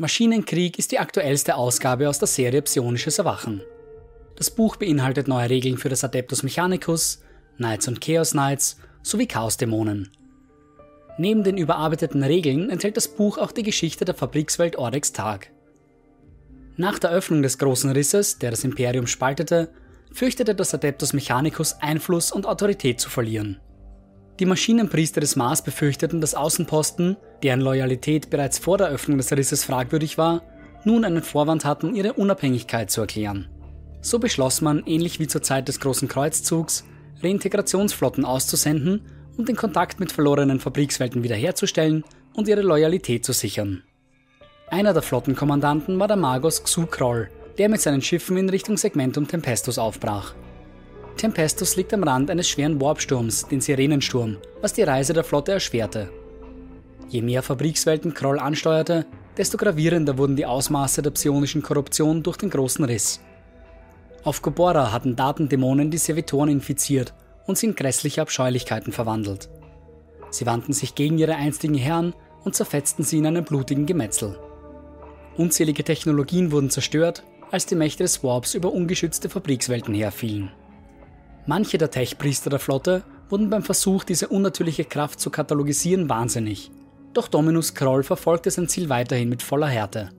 Maschinenkrieg ist die aktuellste Ausgabe aus der Serie Psionisches Erwachen. Das Buch beinhaltet neue Regeln für das Adeptus Mechanicus, Knights und Chaos Knights sowie Chaosdämonen. Neben den überarbeiteten Regeln enthält das Buch auch die Geschichte der Fabrikswelt Oryx Tag. Nach der Öffnung des großen Risses, der das Imperium spaltete, fürchtete das Adeptus Mechanicus Einfluss und Autorität zu verlieren. Die Maschinenpriester des Mars befürchteten, dass Außenposten, deren Loyalität bereits vor der Öffnung des Risses fragwürdig war, nun einen Vorwand hatten, ihre Unabhängigkeit zu erklären. So beschloss man, ähnlich wie zur Zeit des Großen Kreuzzugs, Reintegrationsflotten auszusenden, um den Kontakt mit verlorenen Fabrikswelten wiederherzustellen und ihre Loyalität zu sichern. Einer der Flottenkommandanten war der Magos Xu Kroll, der mit seinen Schiffen in Richtung Segmentum Tempestus aufbrach. Tempestus liegt am Rand eines schweren Warpsturms, den Sirenensturm, was die Reise der Flotte erschwerte. Je mehr Fabrikswelten Kroll ansteuerte, desto gravierender wurden die Ausmaße der psionischen Korruption durch den großen Riss. Auf Gobora hatten Datendämonen die Servitoren infiziert und sie in grässliche Abscheulichkeiten verwandelt. Sie wandten sich gegen ihre einstigen Herren und zerfetzten sie in einem blutigen Gemetzel. Unzählige Technologien wurden zerstört, als die Mächte des Warps über ungeschützte Fabrikswelten herfielen. Manche der Tech-Priester der Flotte wurden beim Versuch, diese unnatürliche Kraft zu katalogisieren, wahnsinnig. Doch Dominus Kroll verfolgte sein Ziel weiterhin mit voller Härte.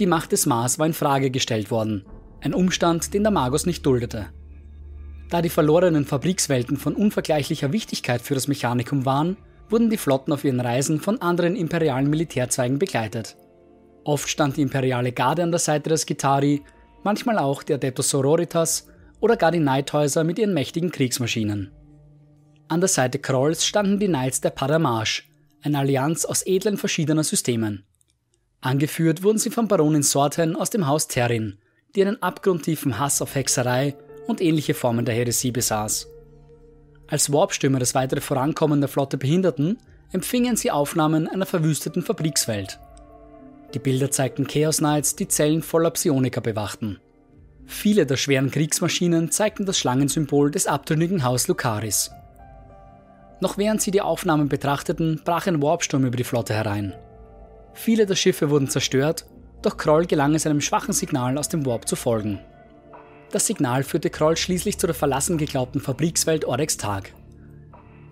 Die Macht des Mars war in Frage gestellt worden, ein Umstand, den der Magus nicht duldete. Da die verlorenen Fabrikswelten von unvergleichlicher Wichtigkeit für das Mechanikum waren, wurden die Flotten auf ihren Reisen von anderen imperialen Militärzweigen begleitet. Oft stand die imperiale Garde an der Seite des Gitari, manchmal auch der Adeptus Sororitas oder gar die Neidhäuser mit ihren mächtigen Kriegsmaschinen. An der Seite Krolls standen die Knights der Paramage, eine Allianz aus edlen verschiedener Systemen. Angeführt wurden sie von Baronin Sorten aus dem Haus Terrin, die einen abgrundtiefen Hass auf Hexerei und ähnliche Formen der Häresie besaß. Als Warpstürme das weitere Vorankommen der Flotte behinderten, empfingen sie Aufnahmen einer verwüsteten Fabrikswelt. Die Bilder zeigten Chaos Knights, die Zellen voller Psioniker bewachten. Viele der schweren Kriegsmaschinen zeigten das Schlangensymbol des abtrünnigen Haus Lucaris. Noch während sie die Aufnahmen betrachteten, brach ein Warpsturm über die Flotte herein. Viele der Schiffe wurden zerstört, doch Kroll gelang es einem schwachen Signal aus dem Warp zu folgen. Das Signal führte Kroll schließlich zu der verlassen geglaubten Fabrikswelt Oryx Tag.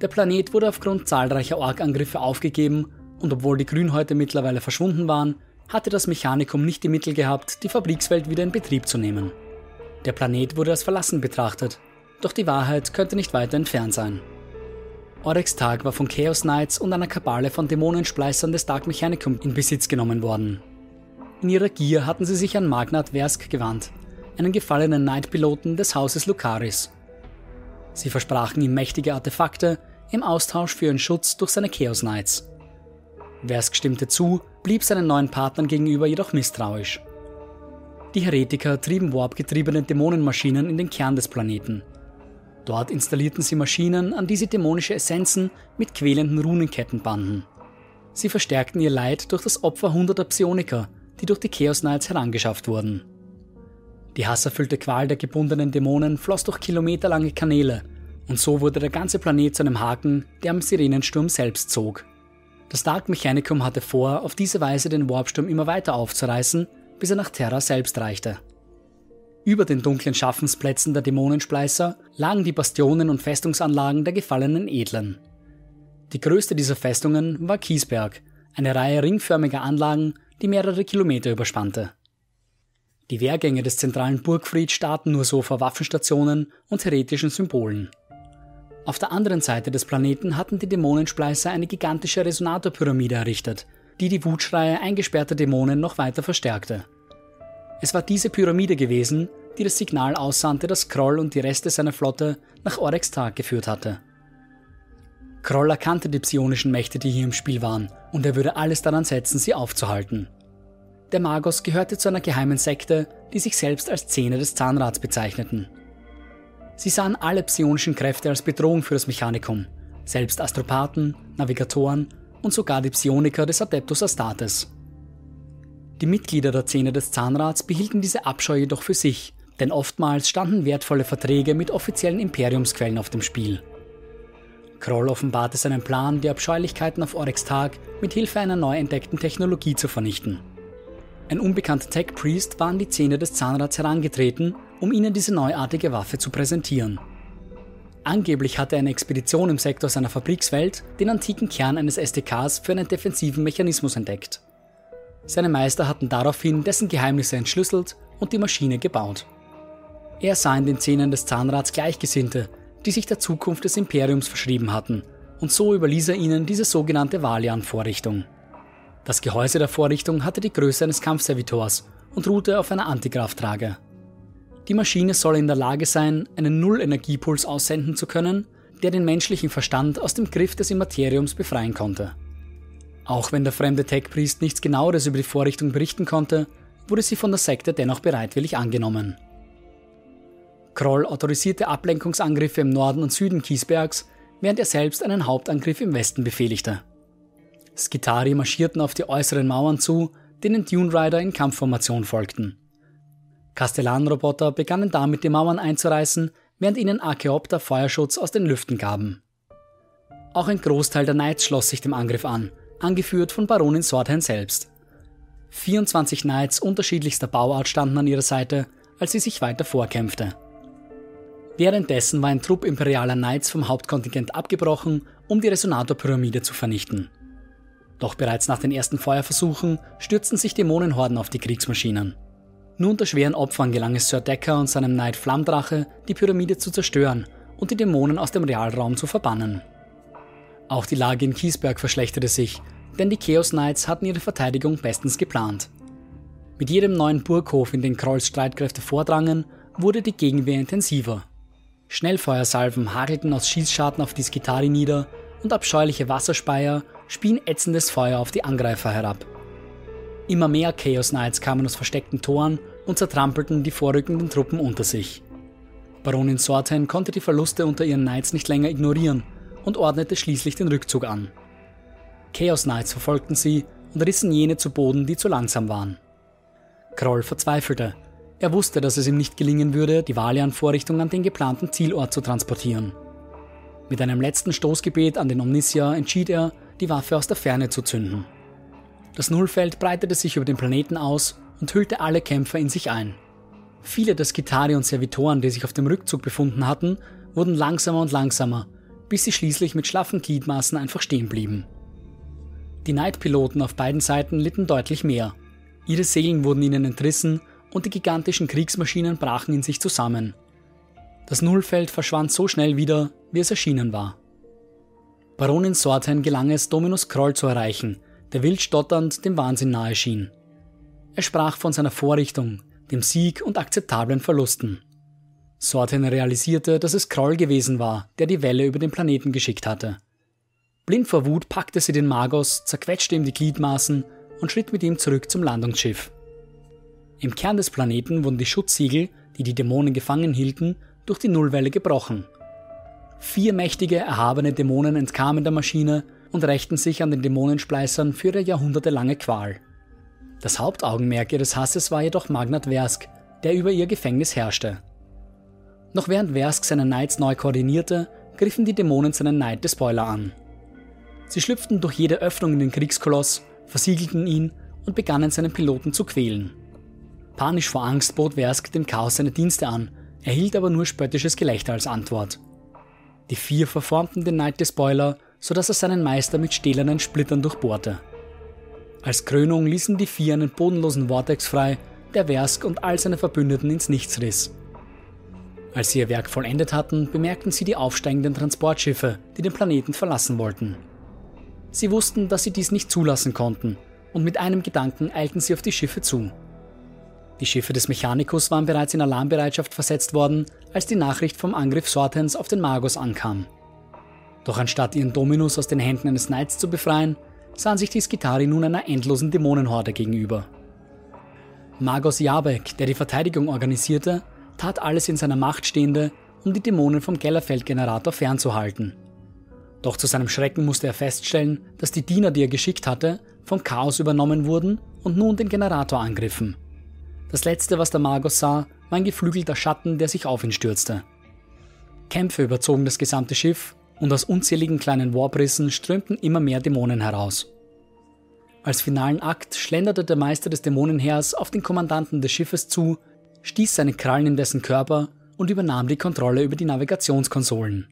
Der Planet wurde aufgrund zahlreicher Ork-Angriffe aufgegeben und obwohl die Grünhäute mittlerweile verschwunden waren, hatte das Mechanikum nicht die Mittel gehabt, die Fabrikswelt wieder in Betrieb zu nehmen. Der Planet wurde als verlassen betrachtet, doch die Wahrheit könnte nicht weiter entfernt sein. Oryx Tag war von Chaos Knights und einer Kabale von Dämonenspleißern des Dark Mechanicum in Besitz genommen worden. In ihrer Gier hatten sie sich an Magnat Versk gewandt, einen gefallenen Knight-Piloten des Hauses Lucaris. Sie versprachen ihm mächtige Artefakte im Austausch für ihren Schutz durch seine Chaos Knights. Versk stimmte zu, blieb seinen neuen Partnern gegenüber jedoch misstrauisch. Die Heretiker trieben warpgetriebene Dämonenmaschinen in den Kern des Planeten. Dort installierten sie Maschinen, an die sie dämonische Essenzen mit quälenden Runenketten banden. Sie verstärkten ihr Leid durch das Opfer hunderter Psioniker, die durch die Chaos Knights herangeschafft wurden. Die hasserfüllte Qual der gebundenen Dämonen floss durch kilometerlange Kanäle, und so wurde der ganze Planet zu einem Haken, der am Sirenensturm selbst zog. Das Dark Mechanicum hatte vor, auf diese Weise den Warpsturm immer weiter aufzureißen, bis er nach Terra selbst reichte. Über den dunklen Schaffensplätzen der Dämonenspleißer lagen die Bastionen und Festungsanlagen der gefallenen Edlen. Die größte dieser Festungen war Kiesberg, eine Reihe ringförmiger Anlagen, die mehrere Kilometer überspannte. Die Wehrgänge des zentralen Burgfried starten nur so vor Waffenstationen und heretischen Symbolen. Auf der anderen Seite des Planeten hatten die Dämonenspleißer eine gigantische Resonatorpyramide errichtet, die die Wutschreie eingesperrter Dämonen noch weiter verstärkte. Es war diese Pyramide gewesen, die das Signal aussandte, dass Kroll und die Reste seiner Flotte nach Oryx Tag geführt hatte. Kroll erkannte die psionischen Mächte, die hier im Spiel waren, und er würde alles daran setzen, sie aufzuhalten. Der Magos gehörte zu einer geheimen Sekte, die sich selbst als Zähne des Zahnrads bezeichneten. Sie sahen alle psionischen Kräfte als Bedrohung für das Mechanikum, selbst Astropathen, Navigatoren und sogar die Psioniker des Adeptus Astartes. Die Mitglieder der Szene des Zahnrads behielten diese Abscheu jedoch für sich, denn oftmals standen wertvolle Verträge mit offiziellen Imperiumsquellen auf dem Spiel. Kroll offenbarte seinen Plan, die Abscheulichkeiten auf Oryx Tag mit Hilfe einer neu entdeckten Technologie zu vernichten. Ein unbekannter Tech-Priest war an die Zähne des Zahnrads herangetreten, um ihnen diese neuartige Waffe zu präsentieren. Angeblich hatte eine Expedition im Sektor seiner Fabrikswelt den antiken Kern eines SDKs für einen defensiven Mechanismus entdeckt. Seine Meister hatten daraufhin dessen Geheimnisse entschlüsselt und die Maschine gebaut. Er sah in den Zähnen des Zahnrads Gleichgesinnte, die sich der Zukunft des Imperiums verschrieben hatten, und so überließ er ihnen diese sogenannte Valian-Vorrichtung. Das Gehäuse der Vorrichtung hatte die Größe eines Kampfservitors und ruhte auf einer Antikrafttrage. Die Maschine soll in der Lage sein, einen Null-Energiepuls aussenden zu können, der den menschlichen Verstand aus dem Griff des Immateriums befreien konnte. Auch wenn der fremde Tech-Priest nichts genaueres über die Vorrichtung berichten konnte, wurde sie von der Sekte dennoch bereitwillig angenommen. Kroll autorisierte Ablenkungsangriffe im Norden und Süden Kiesbergs, während er selbst einen Hauptangriff im Westen befehligte. Skitari marschierten auf die äußeren Mauern zu, denen Dune Rider in Kampfformation folgten. Kastellanroboter begannen damit die Mauern einzureißen, während ihnen Archeopter Feuerschutz aus den Lüften gaben. Auch ein Großteil der Knights schloss sich dem Angriff an, angeführt von Baronin Swordhand selbst. 24 Knights unterschiedlichster Bauart standen an ihrer Seite, als sie sich weiter vorkämpfte. Währenddessen war ein Trupp imperialer Knights vom Hauptkontingent abgebrochen, um die Resonatorpyramide zu vernichten. Doch bereits nach den ersten Feuerversuchen stürzten sich Dämonenhorden auf die Kriegsmaschinen. Nur unter schweren Opfern gelang es Sir Decker und seinem Knight Flammdrache, die Pyramide zu zerstören und die Dämonen aus dem Realraum zu verbannen. Auch die Lage in Kiesberg verschlechterte sich, denn die Chaos Knights hatten ihre Verteidigung bestens geplant. Mit jedem neuen Burghof, in den Krolls Streitkräfte vordrangen, wurde die Gegenwehr intensiver. Schnellfeuersalven hagelten aus Schießscharten auf die Skitari nieder und abscheuliche Wasserspeier spien ätzendes Feuer auf die Angreifer herab. Immer mehr Chaos Knights kamen aus versteckten Toren und zertrampelten die vorrückenden Truppen unter sich. Baronin Sorten konnte die Verluste unter ihren Knights nicht länger ignorieren und ordnete schließlich den Rückzug an. Chaos Knights verfolgten sie und rissen jene zu Boden, die zu langsam waren. Kroll verzweifelte. Er wusste, dass es ihm nicht gelingen würde, die Valian-Vorrichtung an den geplanten Zielort zu transportieren. Mit einem letzten Stoßgebet an den Omnisia entschied er, die Waffe aus der Ferne zu zünden. Das Nullfeld breitete sich über den Planeten aus und hüllte alle Kämpfer in sich ein. Viele der Skitari und Servitoren, die sich auf dem Rückzug befunden hatten, wurden langsamer und langsamer, bis sie schließlich mit schlaffen Gliedmaßen einfach stehen blieben. Die Neidpiloten auf beiden Seiten litten deutlich mehr. Ihre Seelen wurden ihnen entrissen und die gigantischen Kriegsmaschinen brachen in sich zusammen. Das Nullfeld verschwand so schnell wieder, wie es erschienen war. Baronin Sorten gelang es, Dominus Kroll zu erreichen, der wild stotternd dem Wahnsinn nahe schien. Er sprach von seiner Vorrichtung, dem Sieg und akzeptablen Verlusten. Sorten realisierte, dass es Kroll gewesen war, der die Welle über den Planeten geschickt hatte. Blind vor Wut packte sie den Magos, zerquetschte ihm die Gliedmaßen und schritt mit ihm zurück zum Landungsschiff. Im Kern des Planeten wurden die Schutzsiegel, die die Dämonen gefangen hielten, durch die Nullwelle gebrochen. Vier mächtige, erhabene Dämonen entkamen der Maschine und rächten sich an den Dämonenspleißern für ihre jahrhundertelange Qual. Das Hauptaugenmerk ihres Hasses war jedoch Magnat Versk, der über ihr Gefängnis herrschte. Noch während Versk seine Knights neu koordinierte, griffen die Dämonen seinen Knight des Spoiler an. Sie schlüpften durch jede Öffnung in den Kriegskoloss, versiegelten ihn und begannen seinen Piloten zu quälen. Panisch vor Angst bot Versk dem Chaos seine Dienste an, erhielt aber nur spöttisches Gelächter als Antwort. Die vier verformten den Knight des Spoiler, sodass er seinen Meister mit stählernen Splittern durchbohrte. Als Krönung ließen die vier einen bodenlosen Vortex frei, der Versk und all seine Verbündeten ins Nichts riss. Als sie ihr Werk vollendet hatten, bemerkten sie die aufsteigenden Transportschiffe, die den Planeten verlassen wollten. Sie wussten, dass sie dies nicht zulassen konnten, und mit einem Gedanken eilten sie auf die Schiffe zu. Die Schiffe des Mechanicus waren bereits in Alarmbereitschaft versetzt worden, als die Nachricht vom Angriff Sortens auf den Magus ankam. Doch anstatt ihren Dominus aus den Händen eines Knights zu befreien, sahen sich die Skitari nun einer endlosen Dämonenhorde gegenüber. Magos Jabek, der die Verteidigung organisierte, tat alles in seiner Macht Stehende, um die Dämonen vom Gellerfeld-Generator fernzuhalten. Doch zu seinem Schrecken musste er feststellen, dass die Diener, die er geschickt hatte, vom Chaos übernommen wurden und nun den Generator angriffen. Das letzte, was der Magos sah, war ein geflügelter Schatten, der sich auf ihn stürzte. Kämpfe überzogen das gesamte Schiff und aus unzähligen kleinen Warbrissen strömten immer mehr Dämonen heraus. Als finalen Akt schlenderte der Meister des Dämonenheers auf den Kommandanten des Schiffes zu, stieß seine Krallen in dessen Körper und übernahm die Kontrolle über die Navigationskonsolen.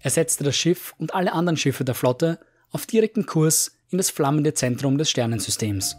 Er setzte das Schiff und alle anderen Schiffe der Flotte auf direkten Kurs in das flammende Zentrum des Sternensystems.